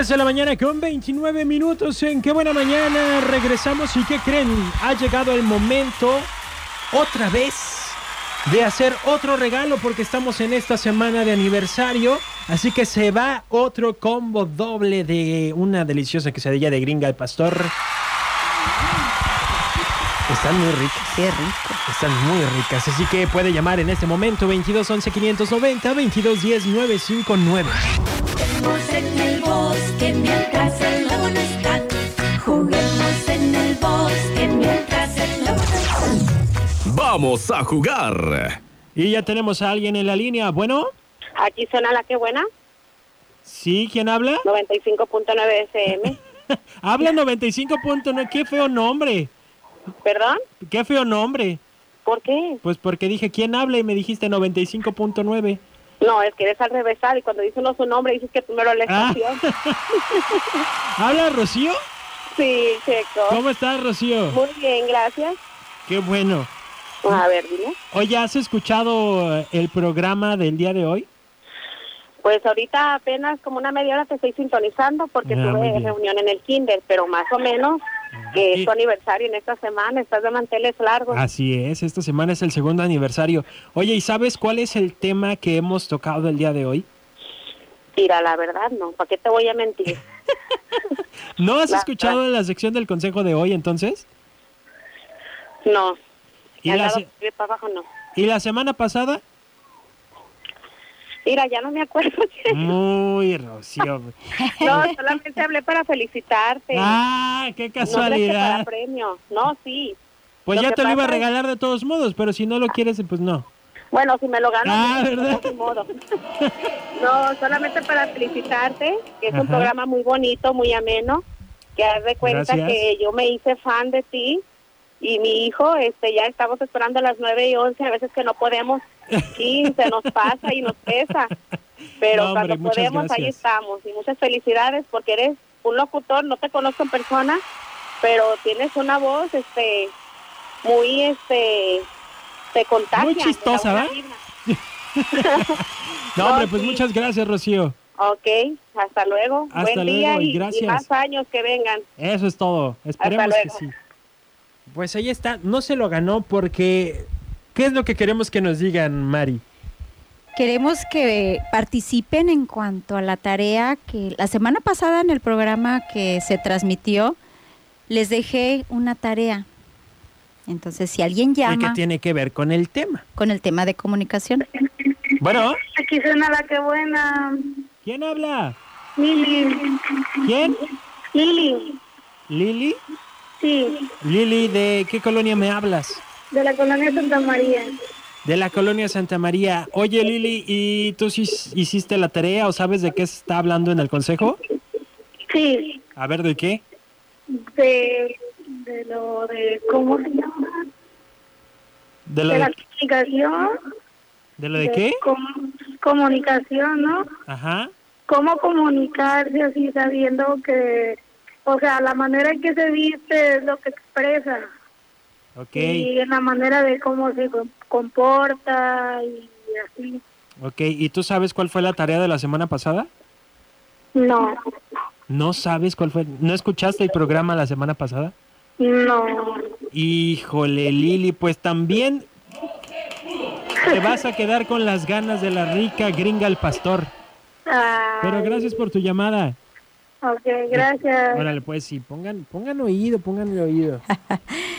10 de la mañana con 29 minutos en Qué Buena Mañana. Regresamos y ¿qué creen? Ha llegado el momento otra vez de hacer otro regalo porque estamos en esta semana de aniversario. Así que se va otro combo doble de una deliciosa quesadilla de gringa al pastor. Están muy ricas. Qué rico. Están muy ricas. Así que puede llamar en este momento 22 11 590 22 10 959. Juguemos en el bosque mientras el luna está. Juguemos en el bosque mientras el luna está. Vamos a jugar. Y ya tenemos a alguien en la línea. Bueno, Aquí suena la que buena, ¿sí? ¿Quién habla? 95.9 FM. Habla 95.9. Qué feo nombre. ¿Perdón? Qué feo nombre. ¿Por qué? Pues porque dije, ¿quién habla? Y me dijiste 95.9. No, es que eres al revésar y cuando dice uno su nombre dices que primero la Ah. estación. ¿Habla Rocío? Sí, checo. ¿Cómo estás, Rocío? Muy bien, gracias. Qué bueno. A ver, dime. Oye, ¿has escuchado eh, el programa del día de hoy? Pues ahorita apenas como una media hora te estoy sintonizando porque Ah, tuve reunión en el kinder, pero más o menos que es tu aniversario en esta semana, estás de manteles largos. Así es, esta semana es el segundo aniversario. Oye, ¿y sabes cuál es el tema que hemos tocado el día de hoy? Mira, la verdad no, ¿para qué te voy a mentir? ¿No has La- escuchado la sección del consejo de hoy entonces? No. ¿Y la, se- abajo, no. ¿Y la semana pasada? Mira, ya no me acuerdo. Muy, Rocío. No, solamente hablé para felicitarte. Ah, qué No casualidad. para premio. No, sí. Pues Lo ya te lo iba a regalar de todos modos, pero si no lo quieres, pues no. Bueno, si me lo gano, Ah, pues, ¿verdad? modo. No, solamente para felicitarte, que es Ajá. un programa muy bonito, muy ameno, que haz de cuenta Gracias. que yo me hice fan de ti y mi hijo, este, ya estamos esperando a las 9 y 11, a veces que no podemos, 15, nos pasa y nos pesa, pero No, hombre, cuando podemos ahí estamos y muchas felicidades porque eres un locutor, no te conozco en persona, pero tienes una voz, este, muy, este, te contagia. Muy chistosa, ¿verdad? No, hombre, pues sí. muchas gracias, Rocío. Ok, hasta luego. Hasta Buen día luego y y, y gracias. más años que vengan. Eso es todo. Esperemos que luego. sí. Pues ahí está. No se lo ganó porque... ¿Qué es lo que queremos que nos digan, Mari? Queremos que participen en cuanto a la tarea que la semana pasada en el programa que se transmitió les dejé una tarea. Entonces, si alguien ¿Y qué llama tiene que ver con el tema? con el tema de comunicación, Bueno, Aquí suena la que buena. ¿quién habla? Lili. ¿Quién? Lili. ¿Lili? Sí, Lili, ¿de qué colonia me hablas? De la colonia Santa María. De la colonia Santa María. Oye, Lili, ¿y tú sí hiciste la tarea o sabes de qué se está hablando en el consejo? Sí, A ver, ¿de qué? de, de lo de cómo se llama. ¿De lo De la de, comunicación. ¿de, lo de qué? com- comunicación, ¿no? Ajá. Cómo comunicarse así sabiendo que, o sea, la manera en que se viste es lo que expresa. Y en la manera de cómo se com- comporta y así. ok. ¿Y tú sabes cuál fue la tarea de la semana pasada? No, ¿No sabes cuál fue? ¿No escuchaste el programa la semana pasada? no. Híjole, Lili, pues también te vas a quedar con las ganas de la rica gringa al pastor. Pero gracias por tu llamada. Ok, gracias. Órale, pues sí, pongan, pongan oído, pongan oído.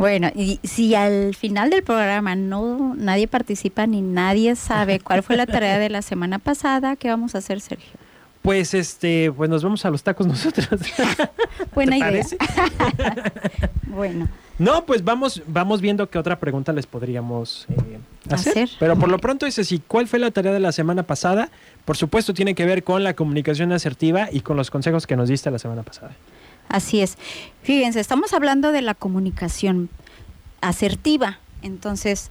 bueno, y si al final del programa no nadie participa ni nadie sabe cuál fue la tarea de la semana pasada, ¿qué vamos a hacer, Sergio? Pues este, pues nos vamos a los tacos nosotros. Buena ¿Te idea. Bueno, No, pues vamos, vamos viendo qué otra pregunta les podríamos eh, hacer. Hacer. Pero por lo pronto es así, ¿cuál fue la tarea de la semana pasada? Por supuesto tiene que ver con la comunicación asertiva y con los consejos que nos diste la semana pasada. Así es. Fíjense, estamos hablando de la comunicación asertiva. Entonces,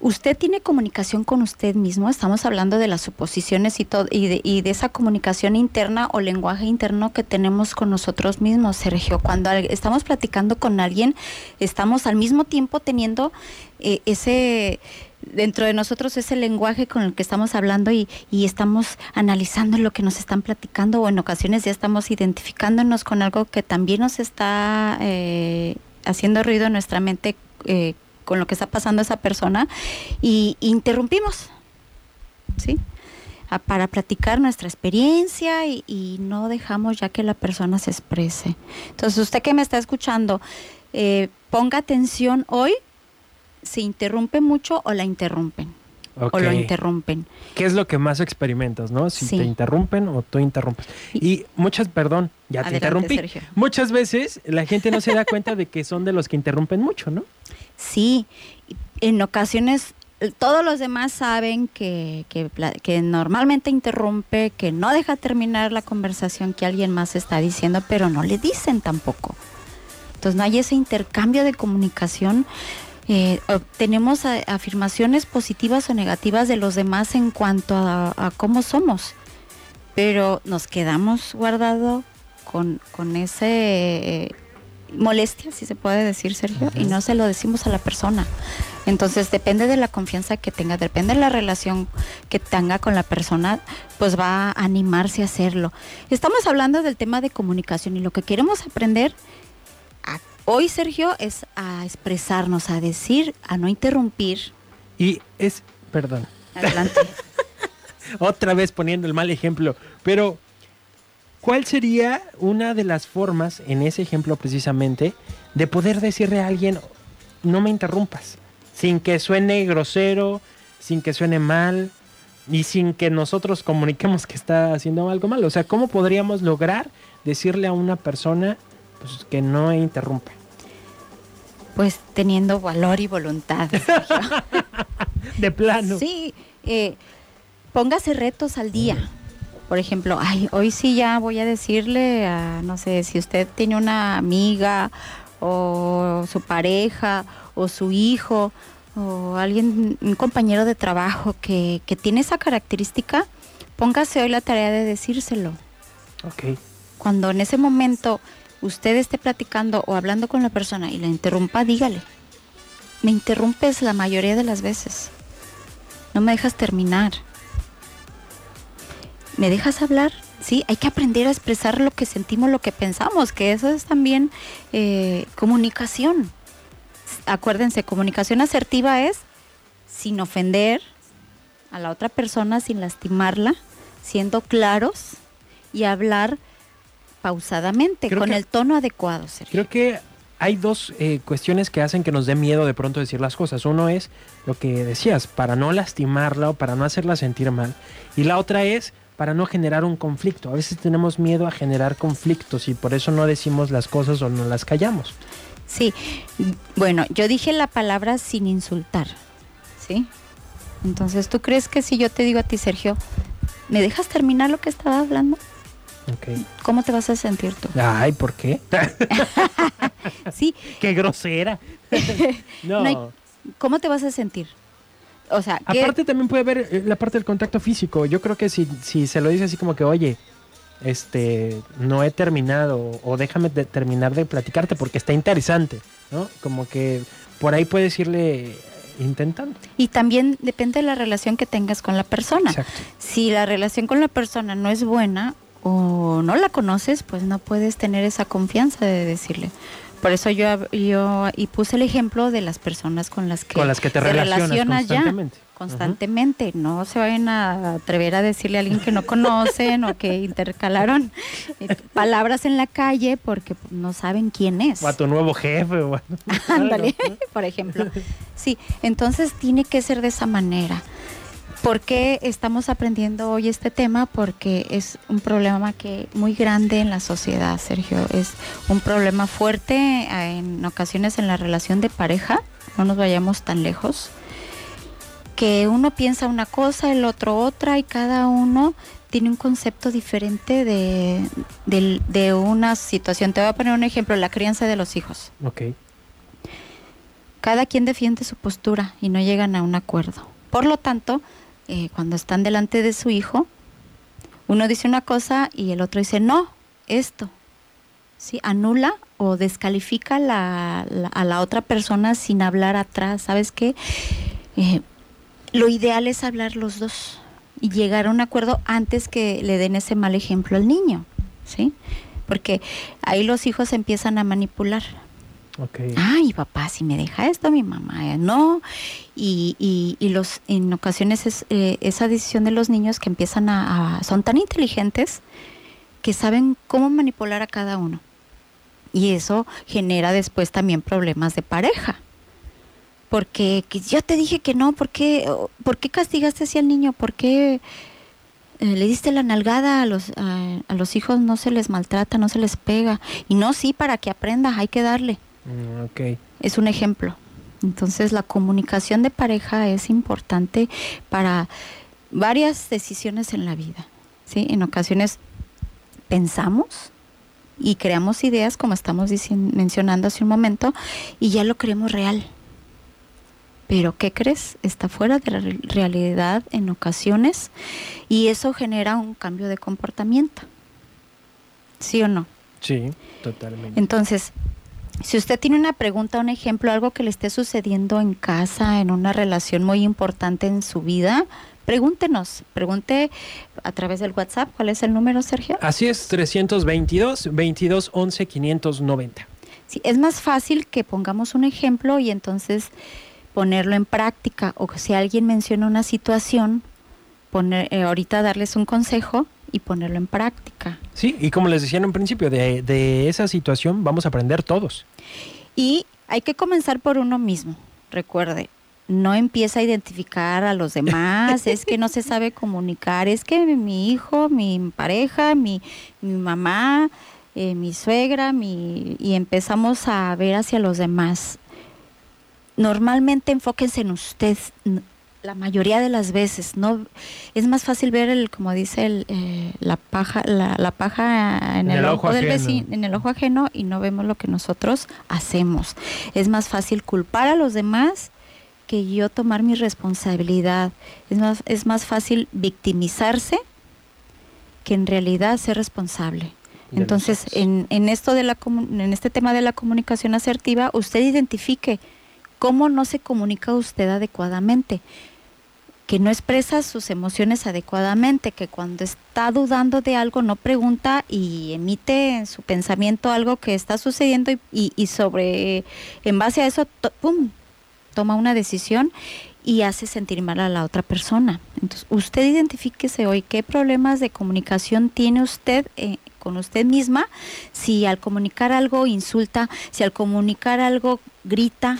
usted tiene comunicación con usted mismo. Estamos hablando de las suposiciones y, todo, y, de, y de esa comunicación interna o lenguaje interno que tenemos con nosotros mismos, Sergio. Cuando estamos platicando con alguien, estamos al mismo tiempo teniendo eh, ese dentro de nosotros es el lenguaje con el que estamos hablando y, estamos analizando lo que nos están platicando o en ocasiones ya estamos identificándonos con algo que también nos está eh, haciendo ruido en nuestra mente eh, con lo que está pasando esa persona y interrumpimos, ¿sí? A- para platicar nuestra experiencia y, y no dejamos ya que la persona se exprese. Entonces, usted que me está escuchando, eh, ponga atención hoy se interrumpe mucho o la interrumpen. O lo interrumpen. ¿Qué es lo que más experimentas, no? Si Sí. te interrumpen o tú interrumpes. Y muchas, perdón, ya te interrumpí. Sergio. Muchas veces la gente no se da cuenta de que son de los que interrumpen mucho, ¿no? Sí, en ocasiones eh, todos los demás saben que, que, que normalmente interrumpe, que no deja terminar la conversación que alguien más está diciendo, pero no le dicen tampoco. Entonces no hay ese intercambio de comunicación. Eh, tenemos afirmaciones positivas o negativas de los demás en cuanto a, a cómo somos, pero nos quedamos guardado con, con ese eh, molestia, si se puede decir, Sergio, y no se lo decimos a la persona. Entonces depende de la confianza que tenga, depende de la relación que tenga con la persona, pues va a animarse a hacerlo. Estamos hablando del tema de comunicación y lo que queremos aprender hoy, Sergio, es a expresarnos, a decir, a no interrumpir. Y es, perdón, Adelante. otra vez poniendo el mal ejemplo, pero ¿cuál sería una de las formas, en ese ejemplo precisamente, de poder decirle a alguien, no me interrumpas, sin que suene grosero, sin que suene mal y sin que nosotros comuniquemos que está haciendo algo mal? O sea, ¿cómo podríamos lograr decirle a una persona pues, que no interrumpa? pues teniendo valor y voluntad. De plano. Sí, eh, póngase retos al día. Por ejemplo, ay, hoy sí ya voy a decirle, a, no sé, si usted tiene una amiga o su pareja o su hijo o alguien, un compañero de trabajo que, que tiene esa característica, póngase hoy la tarea de decírselo. Ok. Cuando en ese momento usted esté platicando o hablando con la persona y la interrumpa, dígale. Me interrumpes la mayoría de las veces. No me dejas terminar. ¿Me dejas hablar? Sí, hay que aprender a expresar lo que sentimos, lo que pensamos, que eso es también eh, comunicación. Acuérdense, comunicación asertiva es sin ofender a la otra persona, sin lastimarla, siendo claros y hablar pausadamente, Creo con que- el tono adecuado, Sergio. Creo que hay dos eh, cuestiones que hacen que nos dé miedo de pronto decir las cosas. Uno es lo que decías, para no lastimarla o para no hacerla sentir mal. Y la otra es para no generar un conflicto. A veces tenemos miedo a generar conflictos y por eso no decimos las cosas o no las callamos. Sí, bueno, yo dije la palabra sin insultar, ¿sí? Entonces, ¿tú crees que si yo te digo a ti, Sergio, ¿me dejas terminar lo que estaba hablando? ¿Cómo te vas a sentir tú? Ay, ¿por qué? Sí, ¡Qué grosera! no. No hay- ¿cómo te vas a sentir? O sea, ¿qué- Aparte también puede haber eh, la parte del contacto físico. Yo creo que si, si se lo dice así como que, oye, este, no he terminado o déjame de- terminar de platicarte porque está interesante, ¿no? Como que por ahí puedes irle intentando. y también depende de la relación que tengas con la persona. Exacto. Si la relación con la persona no es buena o no la conoces, pues no puedes tener esa confianza de decirle. Por eso yo, yo y puse el ejemplo de las personas con las que, Con las que te relacionas constantemente. constantemente. No se vayan a atrever a decirle a alguien que no conocen o que intercalaron eh, palabras en la calle porque no saben quién es. O a tu nuevo jefe. Ándale, por ejemplo. Sí, entonces tiene que ser de esa manera. ¿Por qué estamos aprendiendo hoy este tema? Porque es un problema que muy grande en la sociedad, Sergio. Es un problema fuerte eh, en ocasiones en la relación de pareja. No nos vayamos tan lejos. Que uno piensa una cosa, el otro otra, y cada uno tiene un concepto diferente de, del- de una situación. Te voy a poner un ejemplo, la crianza de los hijos Ok. cada quien defiende su postura y no llegan a un acuerdo. Por lo tanto, eh, cuando están delante de su hijo, uno dice una cosa y el otro dice, no, esto. ¿Sí? Anula o descalifica la- la- a la otra persona sin hablar atrás. ¿Sabes qué? Eh, lo ideal es hablar los dos y llegar a un acuerdo antes que le den ese mal ejemplo al niño, ¿sí? Porque ahí los hijos empiezan a manipular. Ay, papá, si me deja esto, mi mamá no. Y, y, los, en ocasiones es eh, esa decisión de los niños que empiezan a, son tan inteligentes que saben cómo manipular a cada uno. Y eso genera después también problemas de pareja. Porque que yo te dije que no, ¿por qué, ¿por qué castigaste así al niño? ¿Por qué eh, le diste la nalgada a los, a, a los hijos? No se les maltrata, no se les pega. Y no, sí, para que aprenda, hay que darle. Mm, ok. Es un ejemplo. Entonces la comunicación de pareja es importante para varias decisiones en la vida. ¿sí? En ocasiones pensamos y creamos ideas, como estamos mencionando hace un momento, y ya lo creemos real. Pero ¿qué crees? Está fuera de la re- realidad en ocasiones y eso genera un cambio de comportamiento. ¿Sí o no? Sí, totalmente. Entonces, si usted tiene una pregunta, un ejemplo, algo que le esté sucediendo en casa, en una relación muy importante en su vida, pregúntenos. Pregunte a través del WhatsApp. ¿Cuál es el número, Sergio? Así es, 322 22 11 590. Sí, es más fácil que pongamos un ejemplo y entonces ponerlo en práctica. O si alguien menciona una situación, poner, eh, ahorita darles un consejo y ponerlo en práctica. Sí, y como les decía en un principio, de, de esa situación vamos a aprender todos. Y hay que comenzar por uno mismo. Recuerde, no empieza a identificar a los demás, es que no se sabe comunicar, es que mi hijo, mi pareja, mi, mi mamá, eh, mi suegra, mi, y empezamos a ver hacia los demás. Normalmente enfóquense en usted, la mayoría de las veces, no es más fácil ver el, como dice el, eh, la paja, la, la paja en, el, ojo, del vecino, en el ojo ajeno y no vemos lo que nosotros hacemos. Es más fácil culpar a los demás que yo tomar mi responsabilidad. Es más, es más fácil victimizarse que en realidad ser responsable. Entonces, en, en esto de la en este tema de la comunicación asertiva, usted identifique cómo no se comunica usted adecuadamente, que no expresa sus emociones adecuadamente, que cuando está dudando de algo no pregunta y emite en su pensamiento algo que está sucediendo y, y- y sobre, en base a eso, pum, toma una decisión y hace sentir mal a la otra persona. Entonces, usted identifíquese hoy qué problemas de comunicación tiene usted eh, con usted misma, si al comunicar algo insulta, si al comunicar algo grita,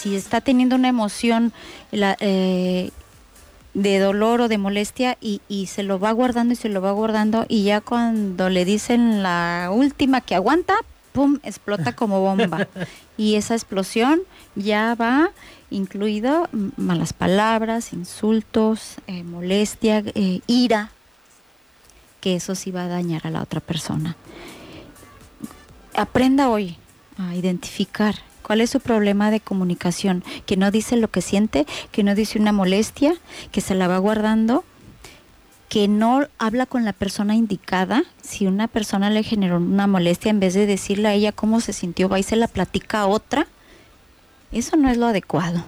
si está teniendo una emoción la- eh, de dolor o de molestia y, y se lo va guardando y se lo va guardando y ya cuando le dicen la última que aguanta, ¡pum!, explota como bomba. y esa explosión ya va incluido malas palabras, insultos, eh, molestia, eh, ira, que eso sí va a dañar a la otra persona. Aprenda hoy a identificar cuál es su problema de comunicación, que no dice lo que siente, que no dice una molestia, que se la va guardando, que no habla con la persona indicada. Si una persona le generó una molestia, en vez de decirle a ella cómo se sintió, va y se la platica a otra, eso no es lo adecuado.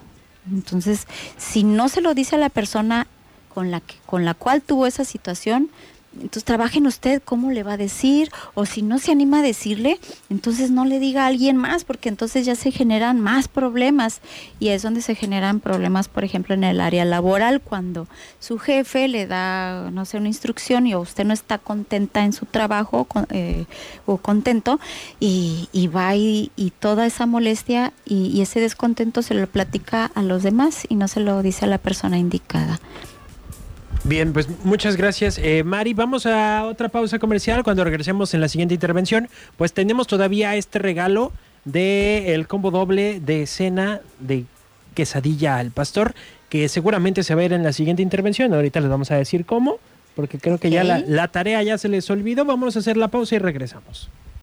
Entonces, si no se lo dice a la persona con la, que, con la cual tuvo esa situación, entonces trabaje en usted cómo le va a decir, o si no se anima a decirle, entonces no le diga a alguien más, porque entonces ya se generan más problemas. Y es donde se generan problemas, por ejemplo, en el área laboral, cuando su jefe le da, no sé, una instrucción y usted no está contenta en su trabajo eh, o contento, y, y va y, y toda esa molestia y, y ese descontento se lo platica a los demás y no se lo dice a la persona indicada. Bien, pues muchas gracias. Eh, Mari, vamos a otra pausa comercial. Cuando regresemos en la siguiente intervención, pues tenemos todavía este regalo de el combo doble de cena de quesadilla al pastor, que seguramente se va a ir en la siguiente intervención. Ahorita les vamos a decir cómo, porque creo que ya la, la tarea ya se les olvidó. Vamos a hacer la pausa y regresamos.